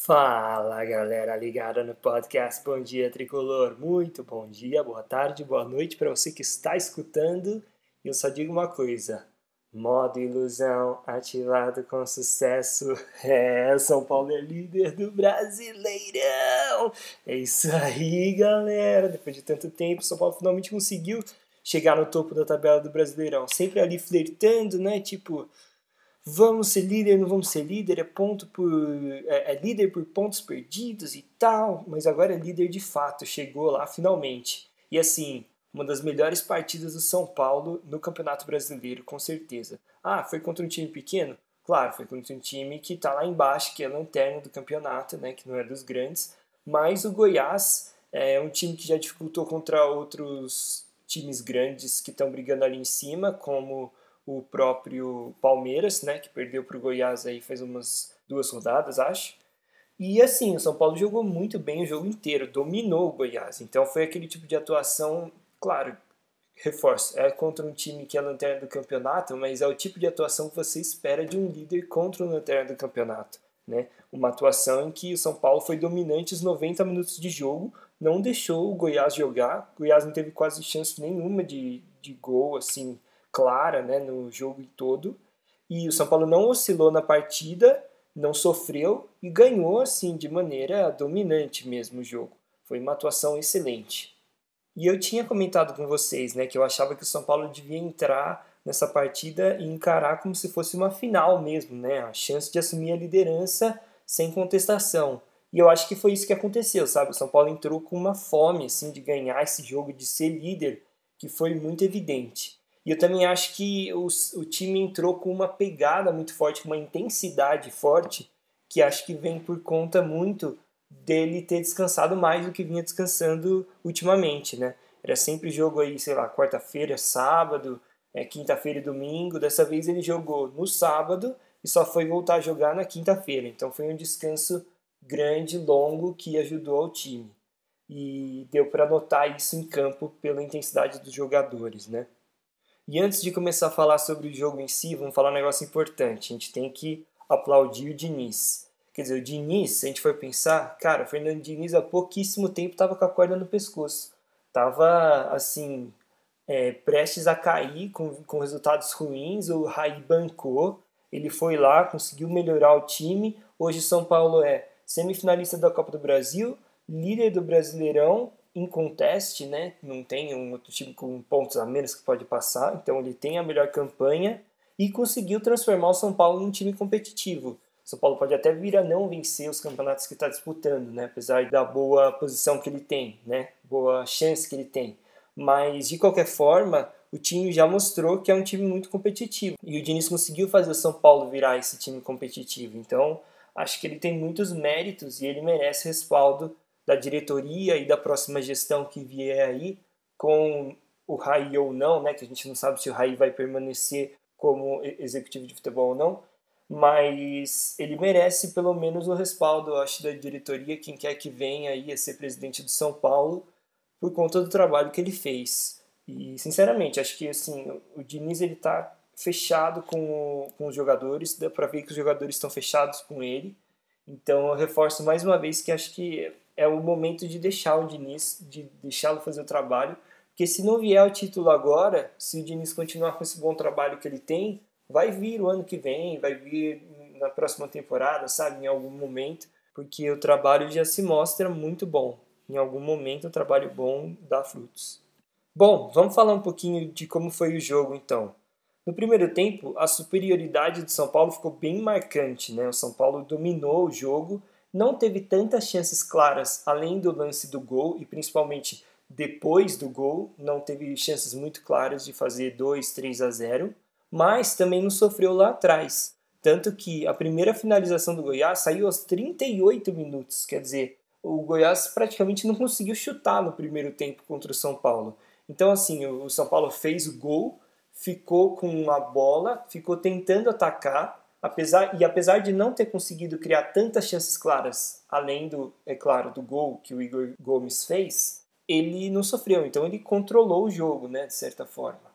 Fala galera ligada no podcast Bom Dia Tricolor. Muito bom dia, boa tarde, boa noite para você que está escutando. E eu só digo uma coisa: modo ilusão ativado com sucesso. É, São Paulo é líder do Brasileirão. É isso aí, galera. Depois de tanto tempo, São Paulo finalmente conseguiu chegar no topo da tabela do Brasileirão. Sempre ali flertando, né? Tipo, vamos ser líder, não vamos ser líder, é ponto por é, é, líder por pontos perdidos e tal, mas agora é líder de fato, chegou lá finalmente. E assim, uma das melhores partidas do São Paulo no Campeonato Brasileiro, com certeza. Ah, foi contra um time pequeno? Claro, foi contra um time que está lá embaixo, que é lanterna do campeonato, né, que não é dos grandes, mas o Goiás é um time que já dificultou contra outros times grandes que estão brigando ali em cima, como o próprio Palmeiras, né, que perdeu para o Goiás aí faz umas duas rodadas, acho. E assim, o São Paulo jogou muito bem o jogo inteiro, dominou o Goiás. Então foi aquele tipo de atuação, claro, reforço, é contra um time que é lanterna do campeonato, mas é o tipo de atuação que você espera de um líder contra um lanterna do campeonato. Né? Uma atuação em que o São Paulo foi dominante os 90 minutos de jogo, não deixou o Goiás jogar. O Goiás não teve quase chance nenhuma de, de gol, assim, clara né, no jogo todo. E o São Paulo não oscilou na partida, não sofreu e ganhou assim de maneira dominante mesmo o jogo. Foi uma atuação excelente. E eu tinha comentado com vocês né, que eu achava que o São Paulo devia entrar nessa partida e encarar como se fosse uma final mesmo, né? A chance de assumir a liderança sem contestação. E eu acho que foi isso que aconteceu, sabe? O São Paulo entrou com uma fome assim de ganhar esse jogo, de ser líder, que foi muito evidente. E eu também acho que os, o time entrou com uma pegada muito forte, com uma intensidade forte, que acho que vem por conta muito dele ter descansado mais do que vinha descansando ultimamente, né? Era sempre jogo aí, sei lá, quarta-feira, sábado, é, quinta-feira e domingo. Dessa vez ele jogou no sábado e só foi voltar a jogar na quinta-feira. Então foi um descanso grande, longo, que ajudou ao time. E deu para notar isso em campo pela intensidade dos jogadores, né? E antes de começar a falar sobre o jogo em si, vamos falar um negócio importante. A gente tem que aplaudir o Diniz. Quer dizer, o Diniz, se a gente for pensar, cara, o Fernando Diniz há pouquíssimo tempo estava com a corda no pescoço. Tava, assim, é, prestes a cair com, com resultados ruins. O Raí bancou, ele foi lá, conseguiu melhorar o time. Hoje São Paulo é semifinalista da Copa do Brasil, líder do Brasileirão em conteste, né? Não tem um outro time com pontos a menos que pode passar, então ele tem a melhor campanha e conseguiu transformar o São Paulo num time competitivo. O São Paulo pode até vir a não vencer os campeonatos que está disputando, né? Apesar da boa posição que ele tem, né? Boa chance que ele tem. Mas de qualquer forma, o time já mostrou que é um time muito competitivo. E o Diniz conseguiu fazer o São Paulo virar esse time competitivo. Então, acho que ele tem muitos méritos e ele merece respaldo da diretoria e da próxima gestão que vier aí, com o Raí ou não, né, que a gente não sabe se o Raí vai permanecer como executivo de futebol ou não, mas ele merece pelo menos o respaldo, eu acho, da diretoria, quem quer que venha aí a ser presidente do São Paulo, por conta do trabalho que ele fez. E, sinceramente, acho que assim, o Diniz ele tá fechado com, com os jogadores, dá para ver que os jogadores estão fechados com ele. Então eu reforço mais uma vez que acho que é o momento de deixar o Diniz, de deixá-lo fazer o trabalho, porque se não vier o título agora, se o Diniz continuar com esse bom trabalho que ele tem, vai vir o ano que vem, vai vir na próxima temporada, sabe, em algum momento, porque o trabalho já se mostra muito bom. Em algum momento o trabalho bom dá frutos. Bom, vamos falar um pouquinho de como foi o jogo então. No primeiro tempo, a superioridade do São Paulo ficou bem marcante, né? O São Paulo dominou o jogo não teve tantas chances claras além do lance do gol e principalmente depois do gol, não teve chances muito claras de fazer 2, 3 a 0, mas também não sofreu lá atrás. Tanto que a primeira finalização do Goiás saiu aos 38 minutos, quer dizer, o Goiás praticamente não conseguiu chutar no primeiro tempo contra o São Paulo. Então, assim, o São Paulo fez o gol, ficou com a bola, ficou tentando atacar, apesar e apesar de não ter conseguido criar tantas chances claras, além do, é claro, do gol que o Igor Gomes fez, ele não sofreu, então ele controlou o jogo, né, de certa forma.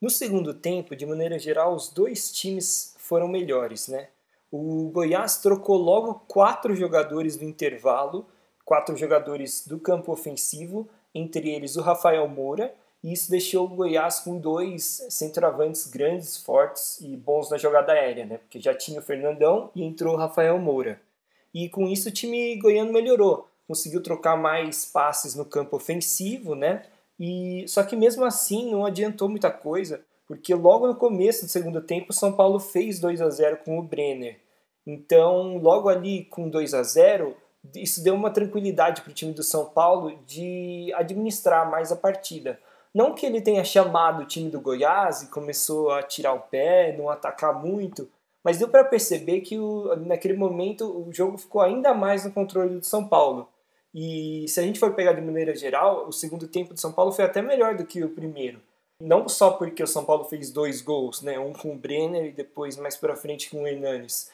No segundo tempo, de maneira geral, os dois times foram melhores, né? o Goiás trocou logo quatro jogadores no intervalo, quatro jogadores do campo ofensivo, entre eles o Rafael Moura, e isso deixou o Goiás com dois centroavantes grandes, fortes e bons na jogada aérea, né? Porque já tinha o Fernandão e entrou o Rafael Moura. E com isso o time goiano melhorou, conseguiu trocar mais passes no campo ofensivo, né? E só que mesmo assim não adiantou muita coisa, porque logo no começo do segundo tempo o São Paulo fez 2 a 0 com o Brenner. Então, logo ali com 2 a 0, isso deu uma tranquilidade para o time do São Paulo de administrar mais a partida. Não que ele tenha chamado o time do Goiás e começou a tirar o pé, não atacar muito, mas deu para perceber que o, naquele momento o jogo ficou ainda mais no controle do São Paulo. E se a gente for pegar de maneira geral, o segundo tempo do São Paulo foi até melhor do que o primeiro. Não só porque o São Paulo fez dois gols, né, um com o Brenner e depois mais para frente com o Hernanes.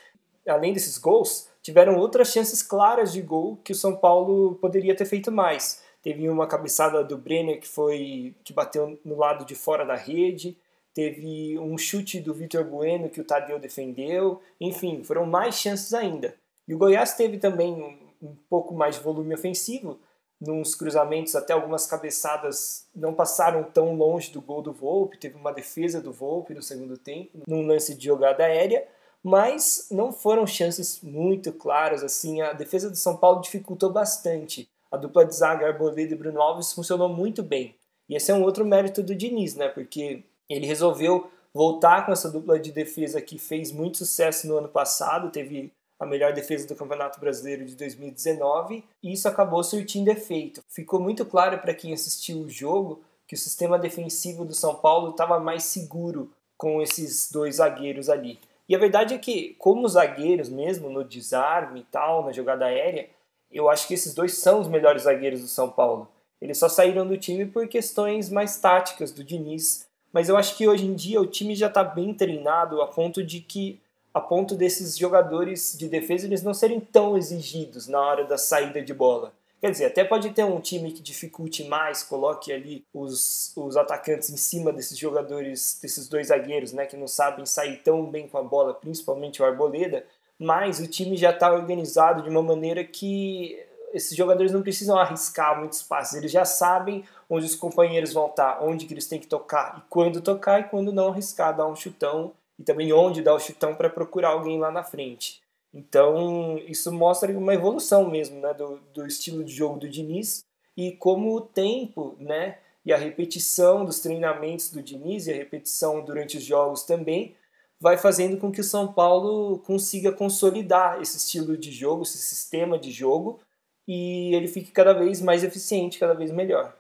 Além desses gols, tiveram outras chances claras de gol que o São Paulo poderia ter feito mais. Teve uma cabeçada do Brenner que foi que bateu no lado de fora da rede, teve um chute do Vitor Bueno que o Tadeu defendeu, enfim, foram mais chances ainda. E o Goiás teve também um, um pouco mais de volume ofensivo, nos cruzamentos, até algumas cabeçadas não passaram tão longe do gol do Volpe, teve uma defesa do Volpe no segundo tempo, num lance de jogada aérea, mas não foram chances muito claras, assim, a defesa do São Paulo dificultou bastante. A dupla de zaga Arboleda e Bruno Alves funcionou muito bem. E esse é um outro mérito do Diniz, né? Porque ele resolveu voltar com essa dupla de defesa que fez muito sucesso no ano passado, teve a melhor defesa do Campeonato Brasileiro de 2019, e isso acabou surtindo efeito. Ficou muito claro para quem assistiu o jogo que o sistema defensivo do São Paulo estava mais seguro com esses dois zagueiros ali. E a verdade é que, como zagueiros mesmo, no desarme e tal, na jogada aérea, eu acho que esses dois são os melhores zagueiros do São Paulo. Eles só saíram do time por questões mais táticas do Diniz, mas eu acho que hoje em dia o time já está bem treinado a ponto de que a ponto desses jogadores de defesa eles não serem tão exigidos na hora da saída de bola. Quer dizer, até pode ter um time que dificulte mais, coloque ali os, os atacantes em cima desses jogadores, desses dois zagueiros, né, que não sabem sair tão bem com a bola, principalmente o Arboleda, mas o time já está organizado de uma maneira que esses jogadores não precisam arriscar muitos passes, eles já sabem onde os companheiros vão estar, onde que eles têm que tocar, e quando tocar e quando não arriscar, dar um chutão, e também onde dar o chutão para procurar alguém lá na frente. Então, isso mostra uma evolução mesmo né, do, do estilo de jogo do Diniz e como o tempo né, e a repetição dos treinamentos do Diniz e a repetição durante os jogos também vai fazendo com que o São Paulo consiga consolidar esse estilo de jogo, esse sistema de jogo e ele fique cada vez mais eficiente, cada vez melhor.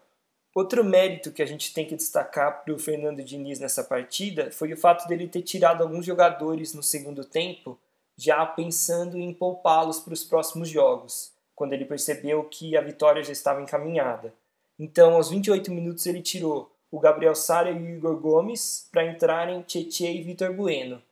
Outro mérito que a gente tem que destacar para o Fernando Diniz nessa partida foi o fato dele ter tirado alguns jogadores no segundo tempo já pensando em poupá-los para os próximos jogos, quando ele percebeu que a vitória já estava encaminhada. Então, aos 28 minutos, ele tirou o Gabriel Sara e o Igor Gomes para entrarem Tietchan e Vitor Bueno.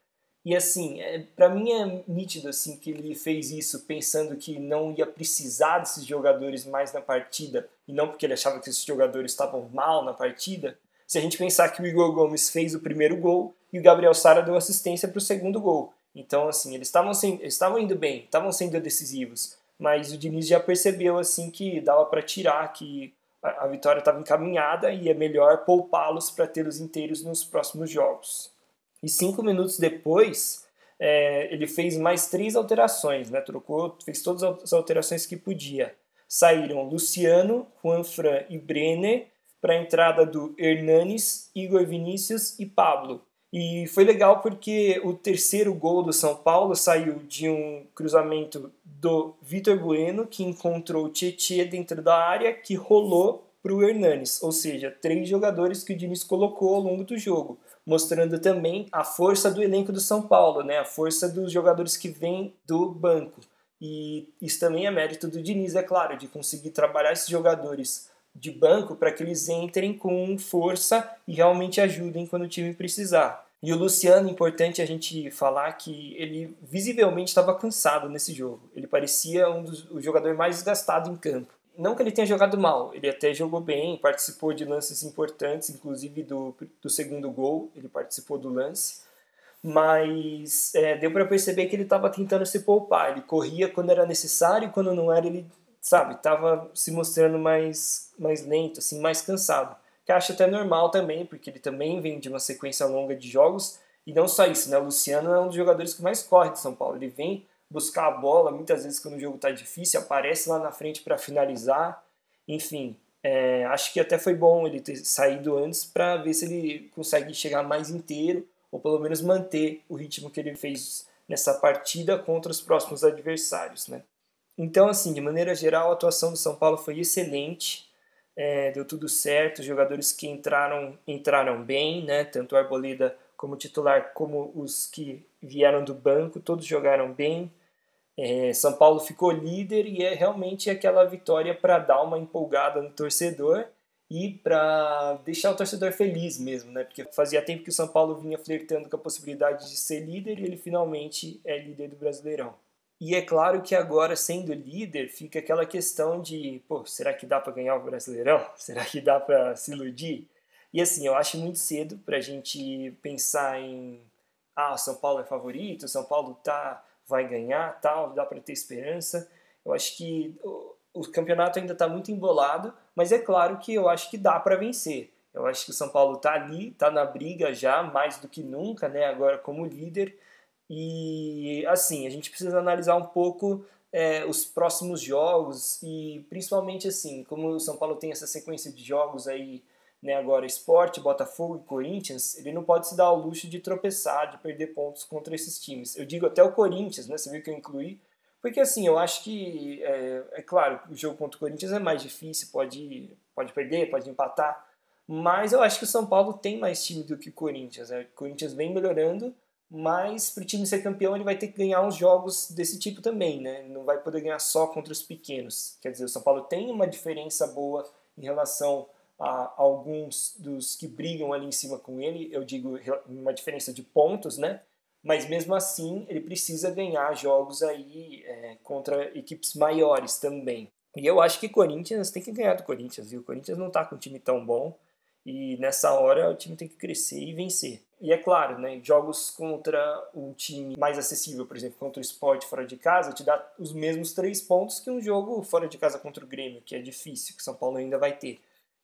E assim, é, para mim é nítido assim que ele fez isso pensando que não ia precisar desses jogadores mais na partida e não porque ele achava que esses jogadores estavam mal na partida. Se a gente pensar que o Igor Gomes fez o primeiro gol e o Gabriel Sara deu assistência para o segundo gol. Então, assim, eles estavam indo bem, estavam sendo decisivos, mas o Diniz já percebeu assim que dava para tirar, que a, vitória estava encaminhada e é melhor poupá-los para tê-los inteiros nos próximos jogos. E cinco minutos depois, é, ele fez mais três alterações, né? Trocou, fez todas as alterações que podia. Saíram Luciano, Juanfran e Brenner para a entrada do Hernanes, Igor Vinícius e Pablo. E foi legal porque o terceiro gol do São Paulo saiu de um cruzamento do Vitor Bueno, que encontrou o Tietchan dentro da área, que rolou para o Hernanes, ou seja, três jogadores que o Diniz colocou ao longo do jogo, mostrando também a força do elenco do São Paulo, né? a força dos jogadores que vêm do banco. E isso também é mérito do Diniz, é claro, de conseguir trabalhar esses jogadores de banco para que eles entrem com força e realmente ajudem quando o time precisar. E o Luciano, importante a gente falar que ele visivelmente estava cansado nesse jogo. Ele parecia um dos o jogador mais desgastado em campo. Não que ele tenha jogado mal, ele até jogou bem, participou de lances importantes, inclusive do, do segundo gol, ele participou do lance. mas é, deu para perceber que ele estava tentando se poupar. Ele corria quando era necessário, quando não era, ele, sabe, estava se mostrando mais, mais lento, assim, mais cansado. Que acho até normal também, porque ele também vem de uma sequência longa de jogos. E não só isso, né? O Luciano é um dos jogadores que mais corre de São Paulo. Ele vem buscar a bola, muitas vezes quando o jogo está difícil, aparece lá na frente para finalizar. Enfim, é, acho que até foi bom ele ter saído antes para ver se ele consegue chegar mais inteiro ou pelo menos manter o ritmo que ele fez nessa partida contra os próximos adversários, né? Então, assim, de maneira geral, a atuação do São Paulo foi excelente, é, deu tudo certo, os jogadores que entraram entraram bem, né? Tanto o Arboleda como titular, como os que vieram do banco, todos jogaram bem. É, São Paulo ficou líder e é realmente aquela vitória para dar uma empolgada no torcedor e para deixar o torcedor feliz mesmo, né? Porque fazia tempo que o São Paulo vinha flertando com a possibilidade de ser líder e ele finalmente é líder do Brasileirão. E é claro que agora, sendo líder, fica aquela questão de, pô, será que dá para ganhar o Brasileirão? Será que dá para se iludir? E assim, eu acho muito cedo para a gente pensar em, ah, o São Paulo é favorito, o São Paulo tá, vai ganhar, tal, dá para ter esperança. Eu acho que o campeonato ainda está muito embolado, mas é claro que eu acho que dá para vencer. Eu acho que o São Paulo está ali, está na briga já, mais do que nunca, né? agora como líder. E assim, a gente precisa analisar um pouco é, os próximos jogos e principalmente assim, como o São Paulo tem essa sequência de jogos aí, né, agora Esporte, Botafogo e Corinthians, ele não pode se dar ao luxo de tropeçar, de perder pontos contra esses times. Eu digo até o Corinthians, né? Você viu que eu incluí, porque assim, eu acho que, é, é, claro, o jogo contra o Corinthians é mais difícil, pode, pode perder, pode empatar, mas eu acho que o São Paulo tem mais time do que o Corinthians. Né? O Corinthians vem melhorando, mas para o time ser campeão ele vai ter que ganhar uns jogos desse tipo também, né? Não vai poder ganhar só contra os pequenos. Quer dizer, o São Paulo tem uma diferença boa em relação a alguns dos que brigam ali em cima com ele. Eu digo uma diferença de pontos, né? mas mesmo assim ele precisa ganhar jogos aí é, contra equipes maiores também. E eu acho que Corinthians tem que ganhar do Corinthians, viu? O Corinthians não está com um time tão bom e nessa hora o time tem que crescer e vencer. E é claro, né, jogos contra um time mais acessível, por exemplo, contra o Sport fora de casa, te dá os mesmos três pontos que um jogo fora de casa contra o Grêmio, que é difícil, que São Paulo ainda vai ter.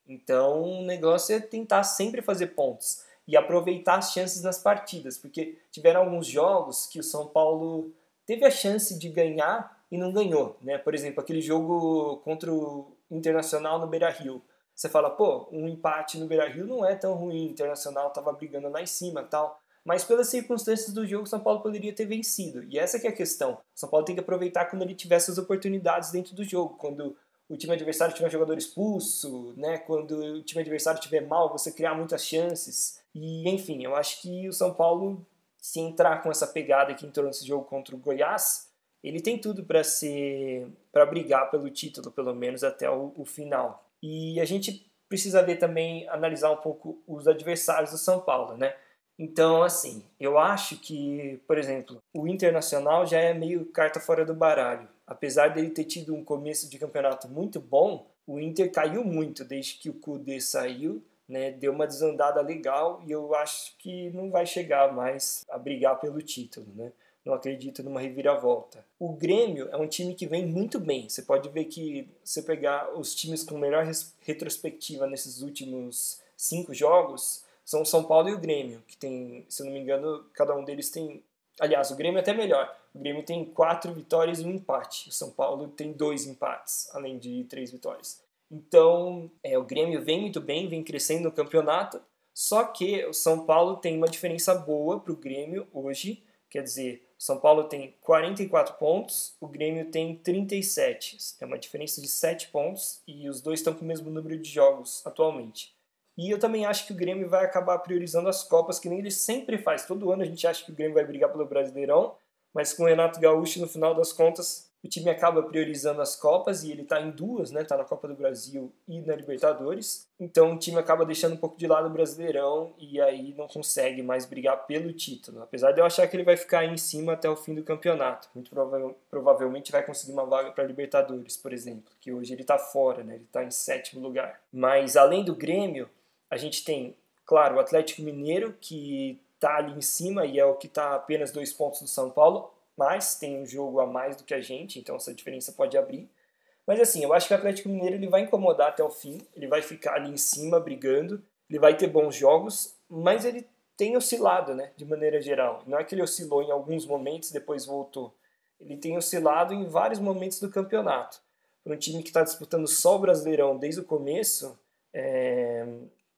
Então o negócio é tentar sempre fazer pontos e aproveitar as chances nas partidas, porque tiveram alguns jogos que o São Paulo teve a chance de ganhar e não ganhou, né? Por exemplo, aquele jogo contra o Internacional no Beira-Rio. Você fala, pô, um empate no Beira-Rio não é tão ruim, o Internacional estava brigando lá em cima, tal. Mas pelas circunstâncias do jogo, São Paulo poderia ter vencido. E essa é a questão. São Paulo tem que aproveitar quando ele tiver essas oportunidades dentro do jogo, quando o time adversário tiver um jogador expulso, né? Quando o time adversário tiver mal, você criar muitas chances. E, enfim, eu acho que o São Paulo, se entrar com essa pegada que entrou nesse jogo contra o Goiás, ele tem tudo para ser para brigar pelo título, pelo menos até o, o, final. E a gente precisa ver também, analisar um pouco os adversários do São Paulo, né? Então, assim, eu acho que, por exemplo, o Internacional já é meio carta fora do baralho. Apesar dele ter tido um começo de campeonato muito bom, o Inter caiu muito desde que o Kudê saiu né, deu uma desandada legal e eu acho que não vai chegar mais a brigar pelo título, né? Não acredito numa reviravolta. O Grêmio é um time que vem muito bem. Você pode ver que você pegar os times com melhor retrospectiva nesses últimos cinco jogos são o São Paulo e o Grêmio, que tem, se eu não me engano, cada um deles tem. Aliás, o Grêmio é até melhor. O Grêmio tem quatro vitórias e um empate. O São Paulo tem dois empates, além de três vitórias. Então, é, o Grêmio vem muito bem, vem crescendo no campeonato, só que o São Paulo tem uma diferença boa para o Grêmio hoje, quer dizer, São Paulo tem 44 pontos, o Grêmio tem 37, é uma diferença de 7 pontos e os dois estão com o mesmo número de jogos atualmente. E eu também acho que o Grêmio vai acabar priorizando as Copas, que nem ele sempre faz. Todo ano a gente acha que o Grêmio vai brigar pelo Brasileirão, mas com o Renato Gaúcho, no final das contas, o time acaba priorizando as Copas e ele está em duas, né? Está na Copa do Brasil e na Libertadores. Então o time acaba deixando um pouco de lado o Brasileirão e aí não consegue mais brigar pelo título. Apesar de eu achar que ele vai ficar aí em cima até o fim do campeonato. Muito prova provavelmente vai conseguir uma vaga para Libertadores, por exemplo, que hoje ele está fora, né? Ele está em sétimo lugar. Mas além do Grêmio, a gente tem, claro, o Atlético Mineiro que está ali em cima e é o que está apenas dois pontos do São Paulo, mas tem um jogo a mais do que a gente, então essa diferença pode abrir. Mas assim, eu acho que o Atlético Mineiro ele vai incomodar até o fim, ele vai ficar ali em cima brigando, ele vai ter bons jogos, mas ele tem oscilado, né, de maneira geral. Não é que ele oscilou em alguns momentos depois voltou. Ele tem oscilado em vários momentos do campeonato. Para um time que está disputando só o Brasileirão desde o começo, é,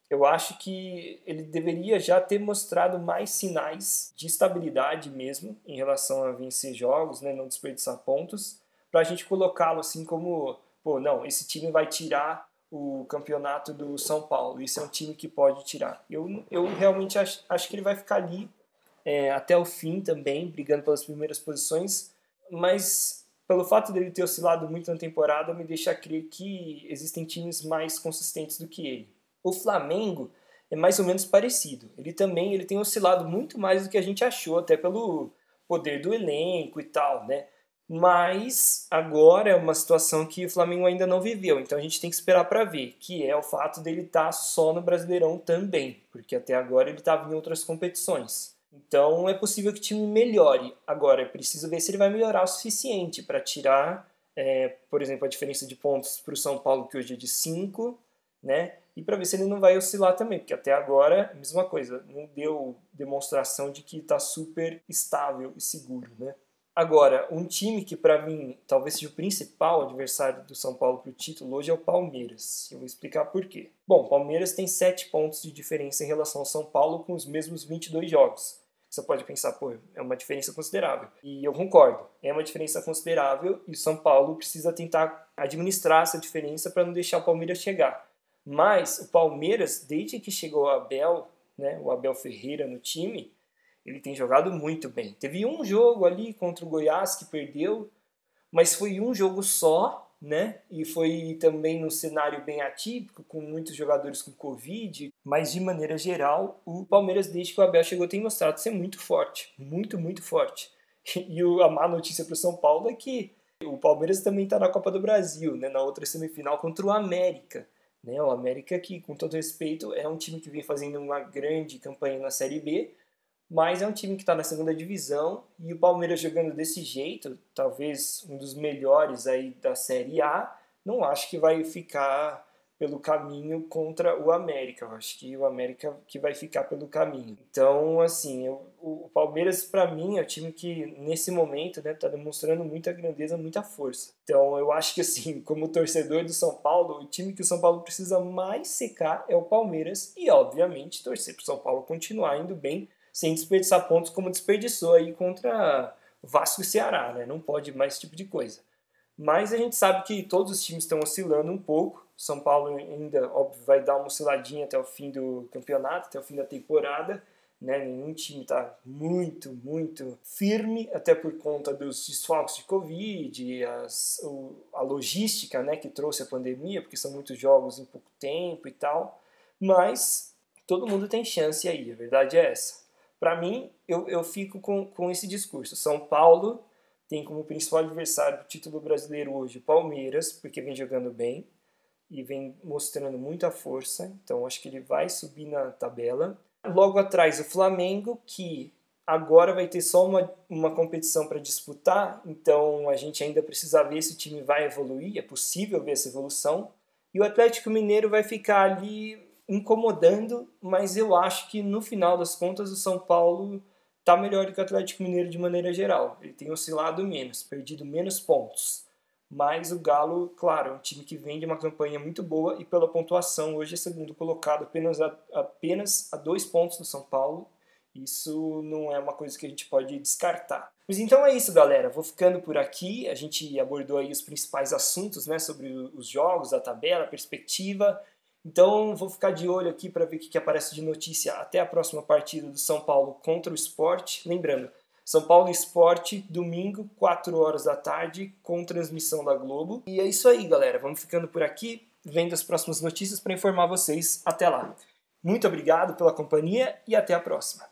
eu acho que ele deveria já ter mostrado mais sinais de estabilidade mesmo em relação a vencer jogos, né, não desperdiçar pontos, para a gente colocá-lo assim como, pô, não, esse time vai tirar o campeonato do São Paulo, isso é um time que pode tirar. Eu, eu realmente acho, acho que ele vai ficar ali é, até o fim também, brigando pelas primeiras posições, mas pelo fato dele ter oscilado muito na temporada, me deixa crer que existem times mais consistentes do que ele. O Flamengo é mais ou menos parecido. Ele também ele tem oscilado muito mais do que a gente achou, até pelo poder do elenco e tal, né? Mas agora é uma situação que o Flamengo ainda não viveu, então a gente tem que esperar para ver, que é o fato dele estar tá só no Brasileirão também, porque até agora ele estava em outras competições. Então é possível que o time melhore. Agora é preciso ver se ele vai melhorar o suficiente para tirar, é, por exemplo, a diferença de pontos para o São Paulo, que hoje é de 5, né? E para ver se ele não vai oscilar também, porque até agora, mesma coisa, não deu demonstração de que está super estável e seguro, né? Agora, um time que para mim talvez seja o principal adversário do São Paulo para o título hoje é o Palmeiras. Eu vou explicar por quê. Bom, o Palmeiras tem 7 pontos de diferença em relação ao São Paulo com os mesmos 22 jogos. Você pode pensar, pô, é uma diferença considerável. E eu concordo, é uma diferença considerável e o São Paulo precisa tentar administrar essa diferença para não deixar o Palmeiras chegar. Mas o Palmeiras, desde que chegou o Abel, né, o Abel Ferreira no time, ele tem jogado muito bem. Teve um jogo ali contra o Goiás que perdeu, mas foi um jogo só, né? E foi também num cenário bem atípico, com muitos jogadores com Covid. Mas de maneira geral, o Palmeiras, desde que o Abel chegou, tem mostrado ser muito forte. Muito, muito forte. E a má notícia para o São Paulo é que o Palmeiras também está na Copa do Brasil, né? Na outra semifinal contra o América. Né? O América, que com todo respeito, é um time que vem fazendo uma grande campanha na Série B, mas é um time que está na segunda divisão e o Palmeiras jogando desse jeito, talvez um dos melhores aí da Série A, não acho que vai ficar pelo caminho contra o América. Eu acho que o América que vai ficar pelo caminho. Então, assim, eu, o Palmeiras para mim é o time que nesse momento, né, tá demonstrando muita grandeza, muita força. Então, eu acho que assim, como torcedor do São Paulo, o time que o São Paulo precisa mais secar é o Palmeiras e, obviamente, torcer para o São Paulo continuar indo bem, sem desperdiçar pontos como desperdiçou aí contra Vasco e Ceará, né? Não pode mais esse tipo de coisa. Mas a gente sabe que todos os times estão oscilando um pouco. São Paulo ainda, óbvio, vai dar uma osciladinha até o fim do campeonato, até o fim da temporada. Né? Nenhum time está muito, muito firme, até por conta dos desfalques de Covid, as, o, a logística né, que trouxe a pandemia, porque são muitos jogos em pouco tempo e tal. Mas todo mundo tem chance aí, a verdade é essa. Para mim, eu, eu fico com, com esse discurso. São Paulo tem como principal adversário do título brasileiro hoje o Palmeiras, porque vem jogando bem e vem mostrando muita força, então acho que ele vai subir na tabela. Logo atrás o Flamengo, que agora vai ter só uma, uma competição para disputar, então a gente ainda precisa ver se o time vai evoluir, é possível ver essa evolução. E o Atlético Mineiro vai ficar ali incomodando, mas eu acho que no final das contas o São Paulo está melhor do que o Atlético Mineiro de maneira geral. Ele tem oscilado menos, perdido menos pontos. Mas o Galo, claro, é um time que vem de uma campanha muito boa e pela pontuação hoje é segundo colocado apenas a, apenas a dois pontos do São Paulo. Isso não é uma coisa que a gente pode descartar. Mas então é isso, galera. Vou ficando por aqui. A gente abordou aí os principais assuntos, né, sobre os jogos, a tabela, a perspectiva. Então vou ficar de olho aqui para ver o que, que aparece de notícia até a próxima partida do São Paulo contra o Esporte. Lembrando, São Paulo Esporte, domingo, 4 horas da tarde, com transmissão da Globo. E é isso aí, galera. Vamos ficando por aqui, vendo as próximas notícias para informar vocês. Até lá. Muito obrigado pela companhia e até a próxima.